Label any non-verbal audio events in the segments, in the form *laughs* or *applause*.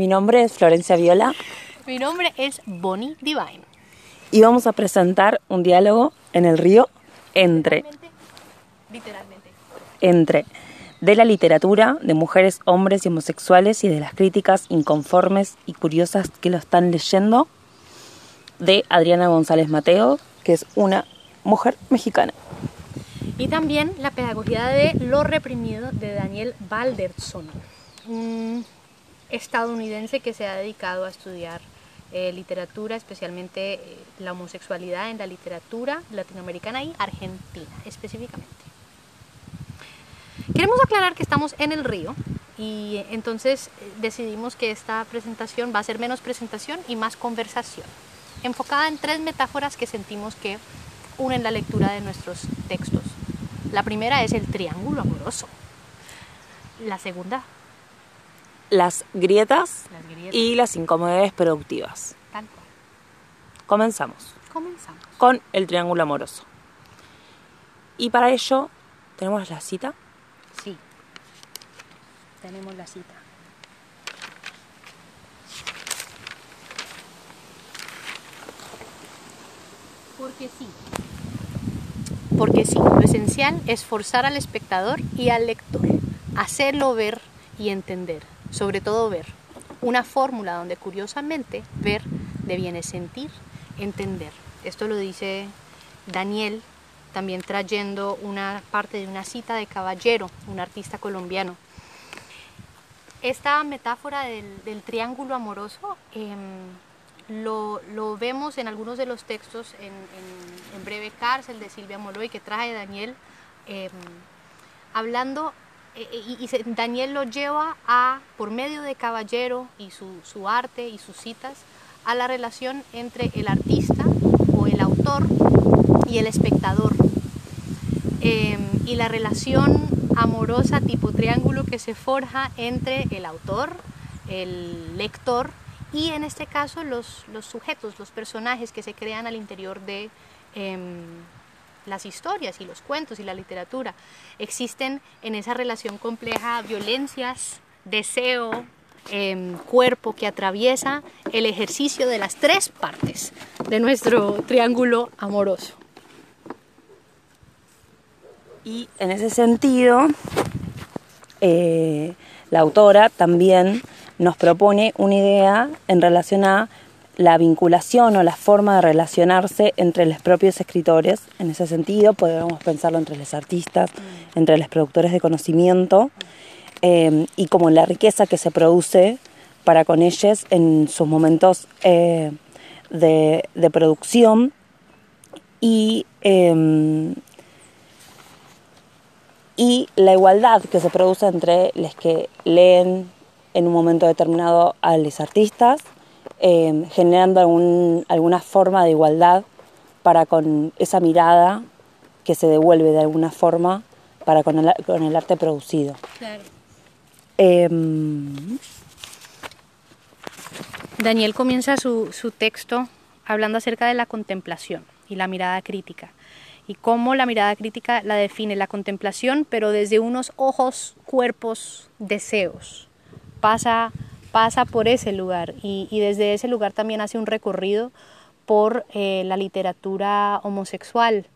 Mi nombre es Florencia Viola. Mi nombre es Bonnie Divine. Y vamos a presentar un diálogo en el río entre. Literalmente. Entre de la literatura, de mujeres, hombres y homosexuales y de las críticas inconformes y curiosas que lo están leyendo, de Adriana González Mateo, que es una mujer mexicana. Y también la pedagogía de lo reprimido de Daniel Balderson, un estadounidense que se ha dedicado a estudiar eh, literatura, especialmente eh, la homosexualidad en la literatura latinoamericana y argentina específicamente. Queremos aclarar que estamos en el río y eh, entonces decidimos que esta presentación va a ser menos presentación y más conversación, enfocada en tres metáforas que sentimos que unen la lectura de nuestros textos. La primera es el triángulo amoroso. La segunda. Las grietas, y las incomodidades productivas. Tal cual. Comenzamos. Comenzamos. Con el triángulo amoroso. Y para ello, ¿tenemos la cita? Sí. Tenemos la cita. Porque sí porque sí, lo esencial es forzar al espectador y al lector, hacerlo ver y entender, sobre todo ver. Una fórmula donde curiosamente ver deviene sentir, entender. Esto lo dice Daniel, también trayendo una parte de una cita de Caballero, un artista colombiano. Esta metáfora del, triángulo amoroso em, lo, vemos en algunos de los textos en, Breve Cárcel de Silvia Moloy que trae Daniel, em, hablando, eh, eh, y, Daniel lo lleva a, por medio de Caballero y su, arte y sus citas, a la relación entre el artista o el autor y el espectador. Em, y la relación amorosa tipo triángulo que se forja entre el autor, el lector y en este caso los, sujetos, los personajes que se crean al interior de em, las historias y los cuentos y la literatura. Existen en esa relación compleja violencias, deseo, em, cuerpo que atraviesa el ejercicio de las tres partes de nuestro triángulo amoroso. Y en ese sentido, eh, la autora también nos propone una idea en relación a la vinculación o la forma de relacionarse entre los propios escritores. En ese sentido, podemos pensarlo entre los artistas, entre los productores de conocimiento eh, y como la riqueza que se produce para con ellos en sus momentos eh, de, producción y, eh, y la igualdad que se produce entre los que leen en un momento determinado a los artistas, eh, generando alguna forma de igualdad para con esa mirada que se devuelve de alguna forma para con el, con el arte producido. Em, Daniel comienza su, su texto hablando acerca de la contemplación y la mirada crítica y cómo la mirada crítica la define la contemplación, pero desde unos ojos, cuerpos, deseos pasa, pasa por ese lugar y, desde ese lugar también hace un recorrido por eh, la literatura homosexual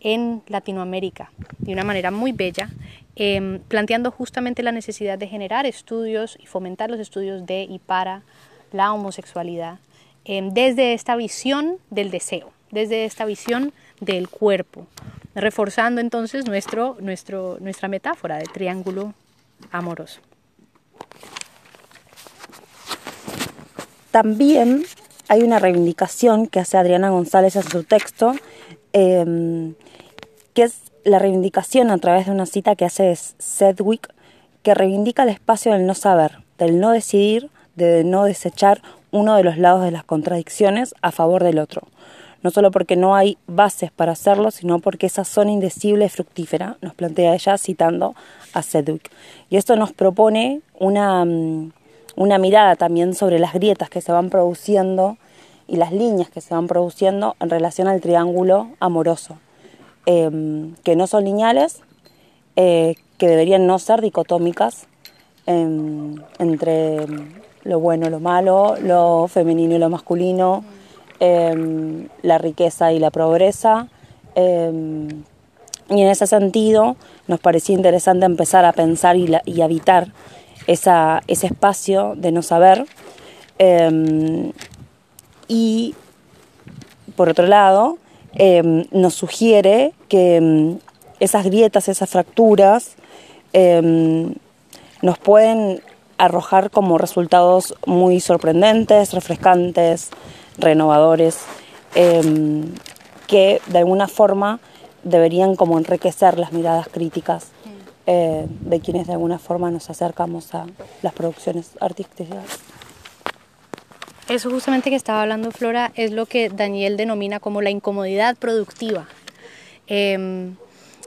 en Latinoamérica de una manera muy bella, em, planteando justamente la necesidad de generar estudios y fomentar los estudios de y para la homosexualidad em, desde esta visión del deseo, desde esta visión del cuerpo, reforzando entonces nuestro, nuestro, nuestra metáfora de triángulo amoroso. También hay una reivindicación que hace Adriana González en su texto, em, que es la reivindicación a través de una cita que hace Sedgwick, que reivindica el espacio del no saber, del no decidir, de no desechar uno de los lados de las contradicciones a favor del otro. No solo porque no hay bases para hacerlo, sino porque esa zona indecible es fructífera, nos plantea ella citando a Sedgwick. Y esto nos propone una mm, una mirada también sobre las grietas que se van produciendo y las líneas que se van produciendo en relación al triángulo amoroso, em, que no son lineales, eh, que deberían no ser dicotómicas em, entre lo bueno, lo malo, lo femenino y lo masculino, em, la riqueza y la pobreza. Y en ese sentido nos parecía interesante empezar a pensar y, habitar esa, ese espacio de no saber. Em, y por otro lado, nos sugiere que esas grietas, esas fracturas, nos pueden arrojar como resultados muy sorprendentes, refrescantes, renovadores, em, que de alguna forma deberían como enriquecer las miradas críticas eh, de quienes de alguna forma nos acercamos a las producciones artísticas. Eso justamente que estaba hablando Flora es lo que Daniel denomina como la incomodidad productiva. Em,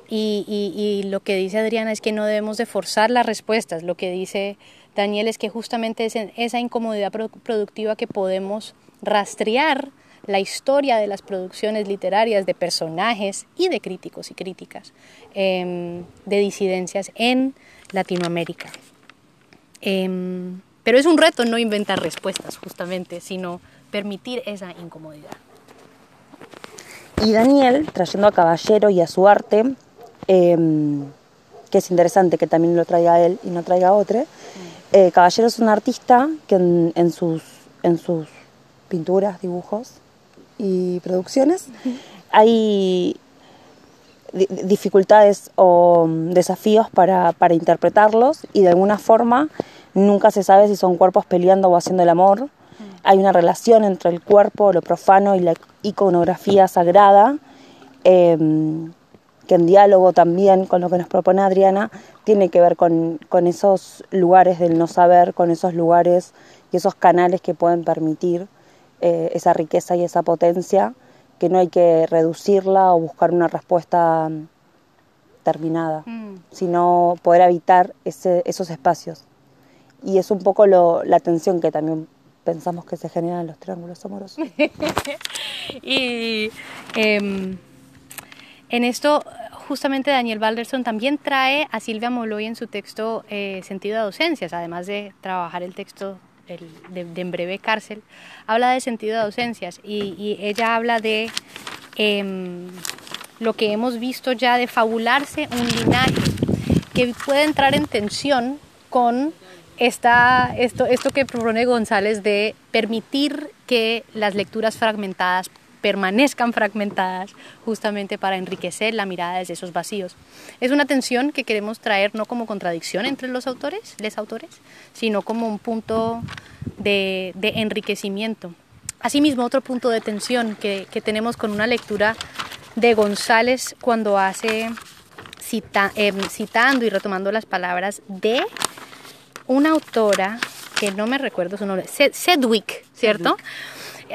y, lo que dice Adriana es que no debemos de forzar las respuestas. Lo que dice Daniel es que justamente es en esa incomodidad productiva que podemos rastrear la historia de las producciones literarias, de personajes y de críticos y críticas, em, de disidencias en Latinoamérica. Em, pero es un reto no inventar respuestas, justamente, sino permitir esa incomodidad. Y Daniel, trayendo a Caballero y a su arte, em, que es interesante que también lo traiga él y no traiga otro, eh, Caballero es un artista que en, sus, en sus pinturas, dibujos y producciones hay dificultades o mm, desafíos para, interpretarlos y de alguna forma nunca se sabe si son cuerpos peleando o haciendo el amor. Hay una relación entre el cuerpo, lo profano y la iconografía sagrada. Em, que en diálogo también con lo que nos propone Adriana, tiene que ver con, esos lugares del no saber, con esos lugares y esos canales que pueden permitir eh, esa riqueza y esa potencia, que no hay que reducirla o buscar una respuesta mm, terminada, mm. sino poder habitar esos espacios. Y es un poco la tensión que también pensamos que se genera en los triángulos amorosos. *laughs* y em, en esto, justamente Daniel Balderson también trae a Silvia Moloy en su texto eh, Sentido de ausencias, además de trabajar el texto de, En breve cárcel, habla de sentido de ausencias y, ella habla de em, lo que hemos visto ya de fabularse un linaje que puede entrar en tensión con esta, esto, esto que propone González de permitir que las lecturas fragmentadas permanezcan fragmentadas justamente para enriquecer la mirada desde esos vacíos. Es una tensión que queremos traer no como contradicción entre los autores, les autores, sino como un punto de, enriquecimiento. Asimismo, otro punto de tensión que, tenemos con una lectura de González cuando hace em, citando y retomando las palabras de una autora que no me recuerdo su nombre, Sedwick, ¿cierto?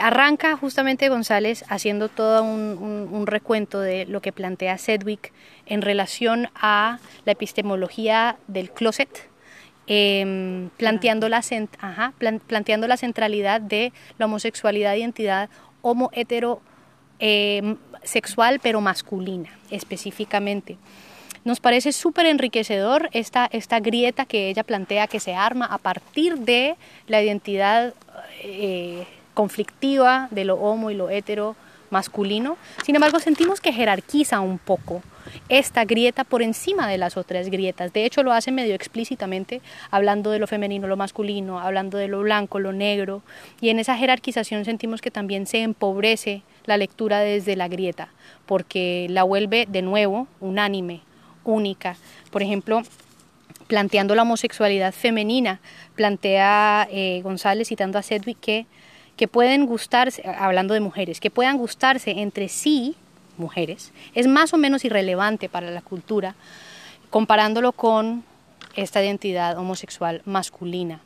Arranca justamente González haciendo todo un, recuento de lo que plantea Sedwick en relación a la epistemología del closet, em, planteando, la, planteando la centralidad de la homosexualidad, identidad homo hetero em, sexual pero masculina específicamente. Nos parece súper enriquecedor esta, esta grieta que ella plantea que se arma a partir de la identidad eh, conflictiva de lo homo y lo hetero masculino. Sin embargo, sentimos que jerarquiza un poco esta grieta por encima de las otras grietas. De hecho, lo hace medio explícitamente, hablando de lo femenino, lo masculino, hablando de lo blanco, lo negro, y en esa jerarquización sentimos que también se empobrece la lectura desde la grieta, porque la vuelve de nuevo unánime, única. Por ejemplo, planteando la homosexualidad femenina, plantea eh, González citando a Sedwick que que pueden gustarse, hablando de mujeres, que puedan gustarse entre sí, mujeres, es más o menos irrelevante para la cultura, comparándolo con esta identidad homosexual masculina.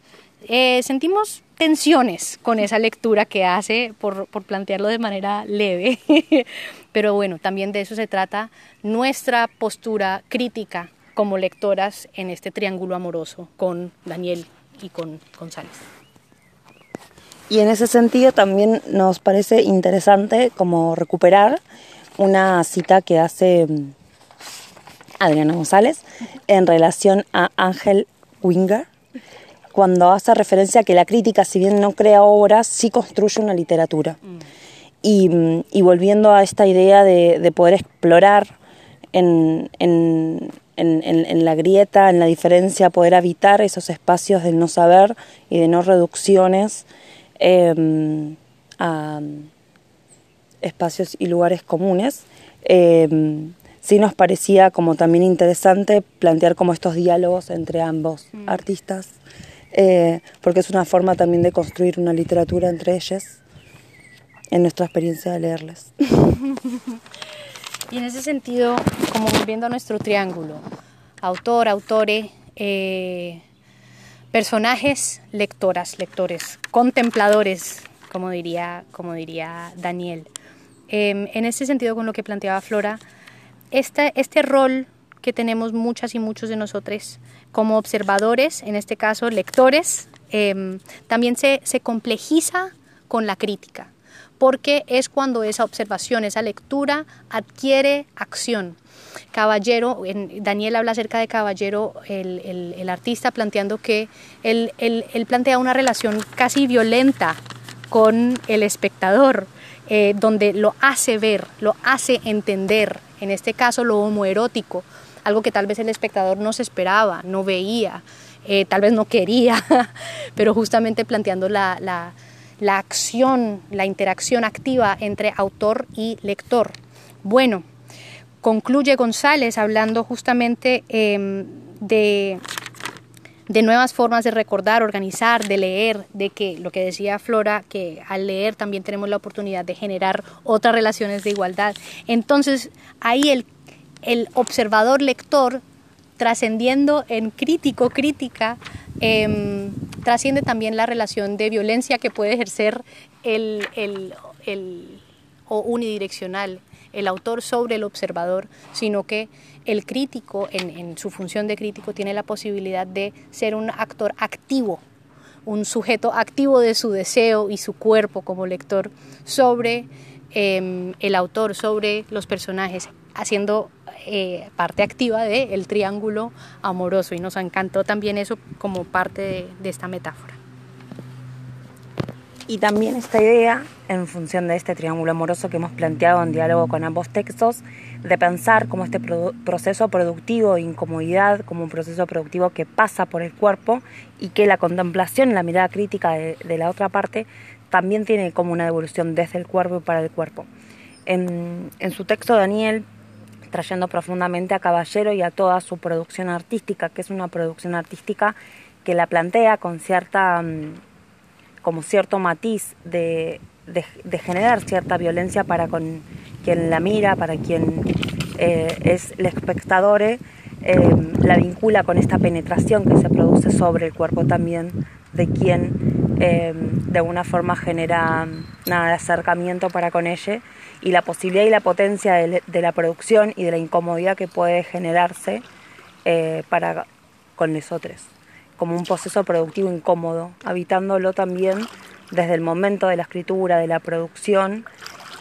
Eh, sentimos tensiones con esa lectura que hace, por, por plantearlo de manera leve, *laughs* pero bueno, también de eso se trata nuestra postura crítica como lectoras en este triángulo amoroso con Daniel y con González. Y en ese sentido también nos parece interesante como recuperar una cita que hace mm, Adriana González en relación a Ángel Winger, cuando hace referencia a que la crítica, si bien no crea obras, sí construye una literatura. Mm. Y, volviendo a esta idea de, poder explorar en, la grieta, en la diferencia, poder habitar esos espacios del no saber y de no reducciones em, a espacios y lugares comunes. Em, sí nos parecía como también interesante plantear como estos diálogos entre ambos mm. artistas, eh, porque es una forma también de construir una literatura entre ellos en nuestra experiencia de leerles. *laughs* y en ese sentido, como volviendo a nuestro triángulo, autor, autore, eh, personajes, lectoras, lectores, contempladores, como diría, como diría Daniel. Em, en ese sentido, con lo que planteaba Flora, este, rol que tenemos muchas y muchos de nosotros como observadores, en este caso lectores, em, también se, se complejiza con la crítica, porque es cuando esa observación, esa lectura adquiere acción. Caballero, Daniel habla acerca de Caballero, el, el, artista, planteando que él, él, plantea una relación casi violenta con el espectador, eh, donde lo hace ver, lo hace entender, en este caso lo homoerótico, algo que tal vez el espectador no se esperaba, no veía, eh, tal vez no quería, *laughs* pero justamente planteando la, la, acción, la interacción activa entre autor y lector. Bueno, concluye González hablando justamente em, de de nuevas formas de recordar, organizar, de leer, de que lo que decía Flora, que al leer también tenemos la oportunidad de generar otras relaciones de igualdad. Entonces, ahí el, el observador lector, trascendiendo en crítico, crítica, em, trasciende también la relación de violencia que puede ejercer el, el, el o unidireccional el autor sobre el observador, sino que el crítico, en, su función de crítico, tiene la posibilidad de ser un actor activo, un sujeto activo de su deseo y su cuerpo como lector sobre em, el autor, sobre los personajes, haciendo eh, parte activa del triángulo amoroso. Y nos encantó también eso como parte de esta metáfora. Y también esta idea, en función de este triángulo amoroso que hemos planteado en diálogo con ambos textos, de pensar como este proceso productivo incomodidad, como un proceso productivo que pasa por el cuerpo y que la contemplación, la mirada crítica de, la otra parte, también tiene como una evolución desde el cuerpo y para el cuerpo. En, en su texto, Daniel trayendo profundamente a Caballero y a toda su producción artística, que es una producción artística que la plantea con cierta mm, como cierto matiz de, de, generar cierta violencia para con quien la mira, para quien eh, es el espectador, eh, la vincula con esta penetración que se produce sobre el cuerpo también de quien eh, de alguna forma genera nada acercamiento para con ella y la posibilidad y la potencia de, de la producción y de la incomodidad que puede generarse para con nosotros como un proceso productivo incómodo, habitándolo también desde el momento de la escritura, de la producción,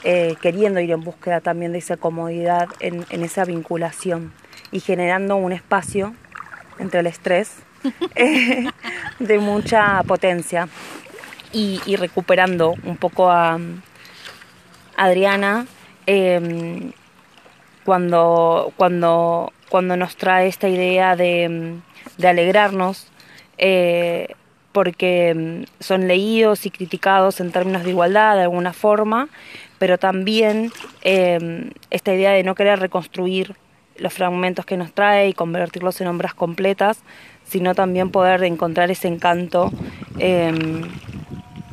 eh, queriendo ir en búsqueda también de esa comodidad en, esa vinculación y generando un espacio entre el estrés *laughs* eh, de mucha potencia. Y, recuperando un poco a Adriana em, cuando, cuando, cuando nos trae esta idea de, de alegrarnos eh, porque mm, son leídos y criticados en términos de igualdad de alguna forma, pero también em, esta idea de no querer reconstruir los fragmentos que nos trae y convertirlos en obras completas, sino también poder encontrar ese encanto em,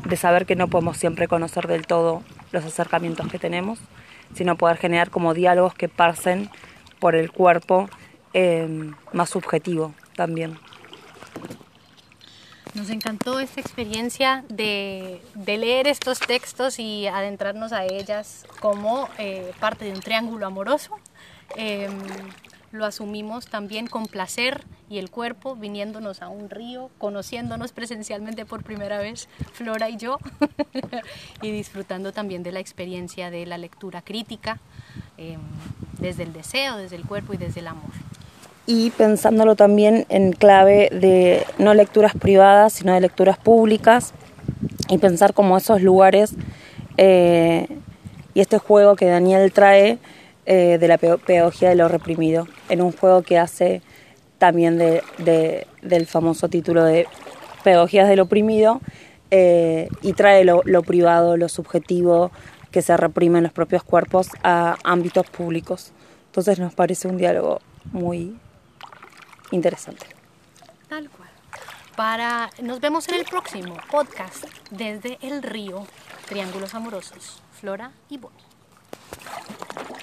de saber que no podemos siempre conocer del todo los acercamientos que tenemos, sino poder generar como diálogos que pasen por el cuerpo em, más subjetivo también. Nos encantó esta experiencia de, leer estos textos y adentrarnos a ellas como eh, parte de un triángulo amoroso. Em, lo asumimos también con placer y el cuerpo viniéndonos a un río, conociéndonos presencialmente por primera vez, Flora y yo, *laughs* y disfrutando también de la experiencia de la lectura crítica, em, desde el deseo, desde el cuerpo y desde el amor. Y pensándolo también en clave de no lecturas privadas, sino de lecturas públicas y pensar como esos lugares eh, y este juego que Daniel trae eh, de la pedagogía de lo reprimido, en un juego que hace también de, del famoso título de Pedagogías del oprimido eh, y trae lo, lo privado, lo subjetivo que se reprime en los propios cuerpos a ámbitos públicos. Entonces nos parece un diálogo muy interesante. Tal cual. Para, nos vemos en el próximo podcast desde el río Triángulos Amorosos, Flora y Bonnie.